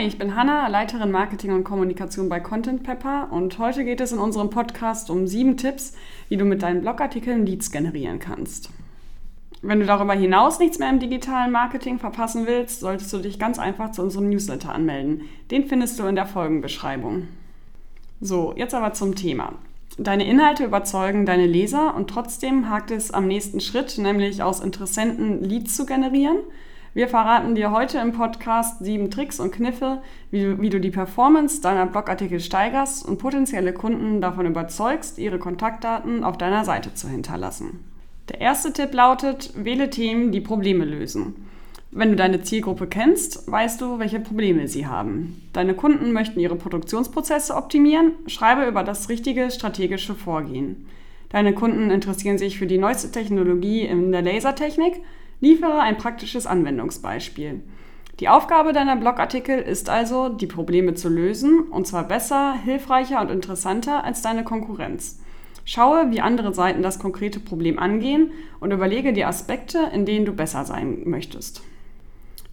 Hi, ich bin Hanna, Leiterin Marketing und Kommunikation bei Content Pepper und heute geht es in unserem Podcast um sieben Tipps, wie du mit deinen Blogartikeln Leads generieren kannst. Wenn du darüber hinaus nichts mehr im digitalen Marketing verpassen willst, solltest du dich ganz einfach zu unserem Newsletter anmelden. Den findest du in der Folgenbeschreibung. So, jetzt aber zum Thema. Deine Inhalte überzeugen deine Leser und trotzdem hakt es am nächsten Schritt, nämlich aus Interessenten Leads zu generieren – wir verraten dir heute im Podcast sieben Tricks und Kniffe, wie du, wie du die Performance deiner Blogartikel steigerst und potenzielle Kunden davon überzeugst, ihre Kontaktdaten auf deiner Seite zu hinterlassen. Der erste Tipp lautet, wähle Themen, die Probleme lösen. Wenn du deine Zielgruppe kennst, weißt du, welche Probleme sie haben. Deine Kunden möchten ihre Produktionsprozesse optimieren, schreibe über das richtige strategische Vorgehen. Deine Kunden interessieren sich für die neueste Technologie in der Lasertechnik, Liefere ein praktisches Anwendungsbeispiel. Die Aufgabe deiner Blogartikel ist also, die Probleme zu lösen, und zwar besser, hilfreicher und interessanter als deine Konkurrenz. Schaue, wie andere Seiten das konkrete Problem angehen und überlege die Aspekte, in denen du besser sein möchtest.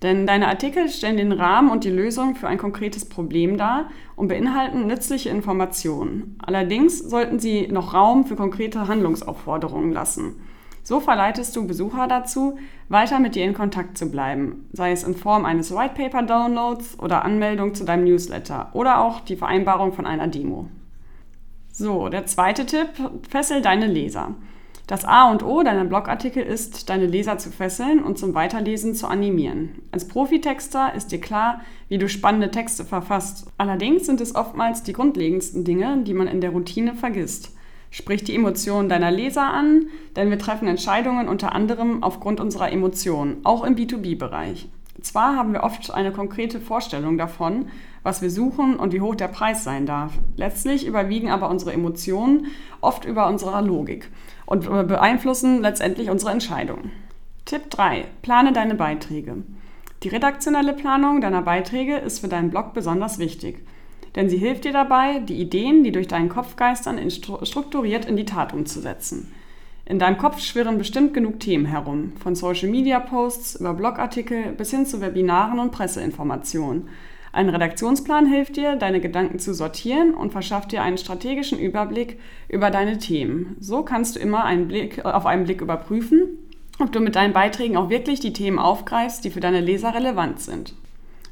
Denn deine Artikel stellen den Rahmen und die Lösung für ein konkretes Problem dar und beinhalten nützliche Informationen. Allerdings sollten sie noch Raum für konkrete Handlungsaufforderungen lassen. So verleitest du Besucher dazu, weiter mit dir in Kontakt zu bleiben, sei es in Form eines Whitepaper-Downloads oder Anmeldung zu deinem Newsletter oder auch die Vereinbarung von einer Demo. So, der zweite Tipp, fessel deine Leser. Das A und O deiner Blogartikel ist, deine Leser zu fesseln und zum Weiterlesen zu animieren. Als Profitexter ist dir klar, wie du spannende Texte verfasst. Allerdings sind es oftmals die grundlegendsten Dinge, die man in der Routine vergisst. Sprich die Emotionen deiner Leser an, denn wir treffen Entscheidungen unter anderem aufgrund unserer Emotionen, auch im B2B-Bereich. Zwar haben wir oft eine konkrete Vorstellung davon, was wir suchen und wie hoch der Preis sein darf. Letztlich überwiegen aber unsere Emotionen oft über unserer Logik und beeinflussen letztendlich unsere Entscheidungen. Tipp 3. Plane deine Beiträge. Die redaktionelle Planung deiner Beiträge ist für deinen Blog besonders wichtig denn sie hilft dir dabei, die Ideen, die durch deinen Kopf geistern, strukturiert in die Tat umzusetzen. In deinem Kopf schwirren bestimmt genug Themen herum, von Social-Media-Posts über Blogartikel bis hin zu Webinaren und Presseinformationen. Ein Redaktionsplan hilft dir, deine Gedanken zu sortieren und verschafft dir einen strategischen Überblick über deine Themen. So kannst du immer einen Blick, auf einen Blick überprüfen, ob du mit deinen Beiträgen auch wirklich die Themen aufgreifst, die für deine Leser relevant sind.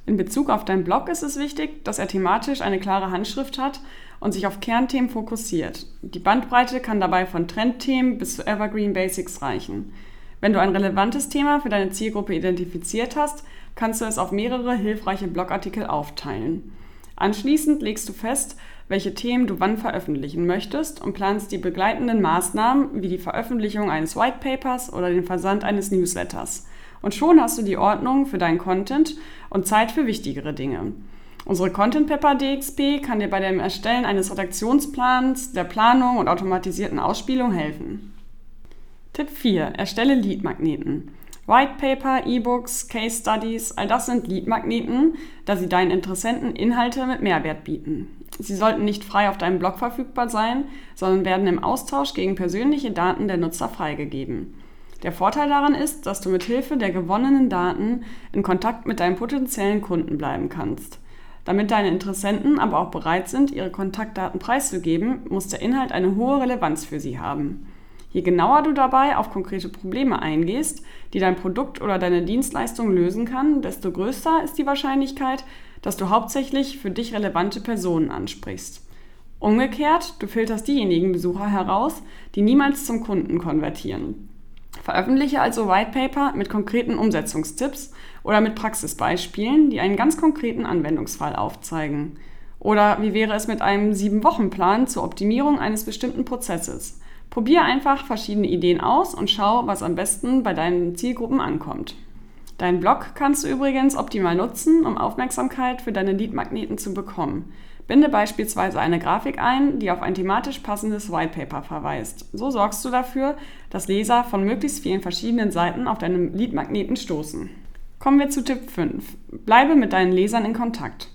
In Bezug auf deinen Blog ist es wichtig, dass er thematisch eine klare Handschrift hat und sich auf Kernthemen fokussiert. Die Bandbreite kann dabei von Trendthemen bis zu Evergreen Basics reichen. Wenn du ein relevantes Thema für deine Zielgruppe identifiziert hast, kannst du es auf mehrere hilfreiche Blogartikel aufteilen. Anschließend legst du fest, welche Themen du wann veröffentlichen möchtest und planst die begleitenden Maßnahmen wie die Veröffentlichung eines White Papers oder den Versand eines Newsletters. Und schon hast du die Ordnung für deinen Content und Zeit für wichtigere Dinge. Unsere Content Pepper DXP kann dir bei dem Erstellen eines Redaktionsplans, der Planung und automatisierten Ausspielung helfen. Tipp 4. Erstelle Leadmagneten. White Paper, E-Books, Case Studies, all das sind Leadmagneten, da sie deinen Interessenten Inhalte mit Mehrwert bieten. Sie sollten nicht frei auf deinem Blog verfügbar sein, sondern werden im Austausch gegen persönliche Daten der Nutzer freigegeben. Der Vorteil daran ist, dass du mit Hilfe der gewonnenen Daten in Kontakt mit deinen potenziellen Kunden bleiben kannst. Damit deine Interessenten aber auch bereit sind, ihre Kontaktdaten preiszugeben, muss der Inhalt eine hohe Relevanz für sie haben. Je genauer du dabei auf konkrete Probleme eingehst, die dein Produkt oder deine Dienstleistung lösen kann, desto größer ist die Wahrscheinlichkeit, dass du hauptsächlich für dich relevante Personen ansprichst. Umgekehrt, du filterst diejenigen Besucher heraus, die niemals zum Kunden konvertieren. Veröffentliche also White Paper mit konkreten Umsetzungstipps oder mit Praxisbeispielen, die einen ganz konkreten Anwendungsfall aufzeigen. Oder wie wäre es mit einem Sieben-Wochen-Plan zur Optimierung eines bestimmten Prozesses? Probier einfach verschiedene Ideen aus und schau, was am besten bei deinen Zielgruppen ankommt. Deinen Blog kannst du übrigens optimal nutzen, um Aufmerksamkeit für deine Leadmagneten zu bekommen. Binde beispielsweise eine Grafik ein, die auf ein thematisch passendes Whitepaper verweist. So sorgst du dafür, dass Leser von möglichst vielen verschiedenen Seiten auf deinem Leadmagneten stoßen. Kommen wir zu Tipp 5. Bleibe mit deinen Lesern in Kontakt.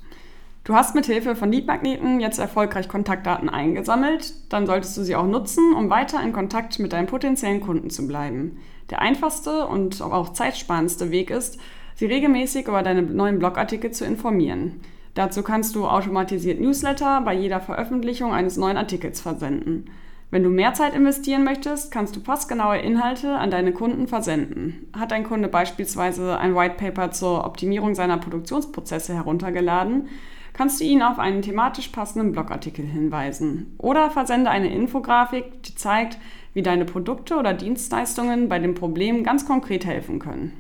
Du hast mit Hilfe von Leadmagneten jetzt erfolgreich Kontaktdaten eingesammelt, dann solltest du sie auch nutzen, um weiter in Kontakt mit deinen potenziellen Kunden zu bleiben. Der einfachste und auch zeitsparendste Weg ist, sie regelmäßig über deine neuen Blogartikel zu informieren. Dazu kannst du automatisiert Newsletter bei jeder Veröffentlichung eines neuen Artikels versenden. Wenn du mehr Zeit investieren möchtest, kannst du passgenaue Inhalte an deine Kunden versenden. Hat ein Kunde beispielsweise ein White Paper zur Optimierung seiner Produktionsprozesse heruntergeladen, kannst du ihn auf einen thematisch passenden Blogartikel hinweisen. Oder versende eine Infografik, die zeigt, wie deine Produkte oder Dienstleistungen bei dem Problem ganz konkret helfen können.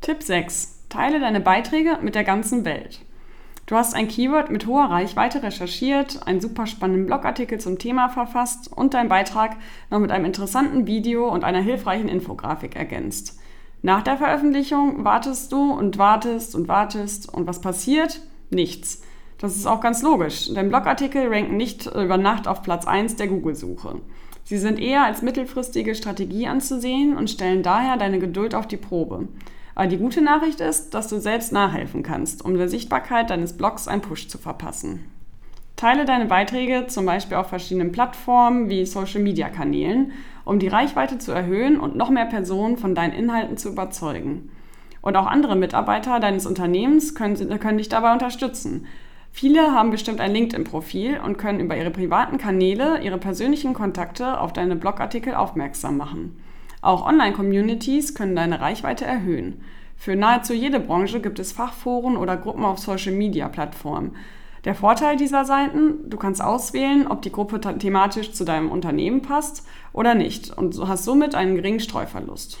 Tipp 6. Teile deine Beiträge mit der ganzen Welt. Du hast ein Keyword mit hoher Reichweite recherchiert, einen super spannenden Blogartikel zum Thema verfasst und deinen Beitrag noch mit einem interessanten Video und einer hilfreichen Infografik ergänzt. Nach der Veröffentlichung wartest du und wartest und wartest und was passiert? Nichts. Das ist auch ganz logisch. Dein Blogartikel ranken nicht über Nacht auf Platz 1 der Google-Suche. Sie sind eher als mittelfristige Strategie anzusehen und stellen daher deine Geduld auf die Probe. Aber die gute Nachricht ist, dass du selbst nachhelfen kannst, um der Sichtbarkeit deines Blogs einen Push zu verpassen. Teile deine Beiträge zum Beispiel auf verschiedenen Plattformen wie Social-Media-Kanälen, um die Reichweite zu erhöhen und noch mehr Personen von deinen Inhalten zu überzeugen. Und auch andere Mitarbeiter deines Unternehmens können, können dich dabei unterstützen. Viele haben bestimmt ein LinkedIn-Profil und können über ihre privaten Kanäle ihre persönlichen Kontakte auf deine Blogartikel aufmerksam machen. Auch Online-Communities können deine Reichweite erhöhen. Für nahezu jede Branche gibt es Fachforen oder Gruppen auf Social-Media-Plattformen. Der Vorteil dieser Seiten, du kannst auswählen, ob die Gruppe thematisch zu deinem Unternehmen passt oder nicht und hast somit einen geringen Streuverlust.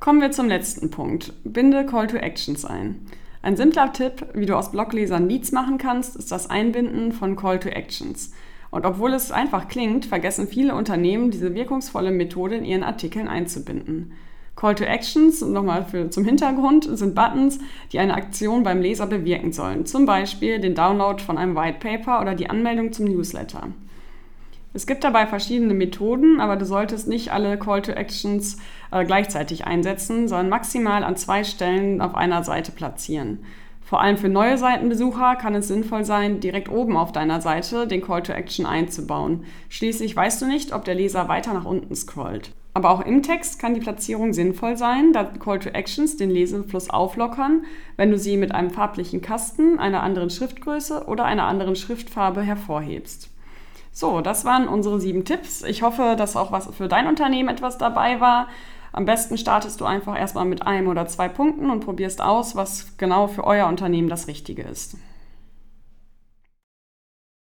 Kommen wir zum letzten Punkt. Binde Call to Actions ein. Ein simpler Tipp, wie du aus Bloglesern Leads machen kannst, ist das Einbinden von Call to Actions. Und obwohl es einfach klingt, vergessen viele Unternehmen, diese wirkungsvolle Methode in ihren Artikeln einzubinden. Call to Actions, nochmal für, zum Hintergrund, sind Buttons, die eine Aktion beim Leser bewirken sollen. Zum Beispiel den Download von einem White Paper oder die Anmeldung zum Newsletter. Es gibt dabei verschiedene Methoden, aber du solltest nicht alle Call to Actions äh, gleichzeitig einsetzen, sondern maximal an zwei Stellen auf einer Seite platzieren. Vor allem für neue Seitenbesucher kann es sinnvoll sein, direkt oben auf deiner Seite den Call to Action einzubauen. Schließlich weißt du nicht, ob der Leser weiter nach unten scrollt. Aber auch im Text kann die Platzierung sinnvoll sein, da Call to Actions den Lesefluss auflockern, wenn du sie mit einem farblichen Kasten, einer anderen Schriftgröße oder einer anderen Schriftfarbe hervorhebst. So, das waren unsere sieben Tipps. Ich hoffe, dass auch was für dein Unternehmen etwas dabei war. Am besten startest du einfach erstmal mit einem oder zwei Punkten und probierst aus, was genau für euer Unternehmen das Richtige ist.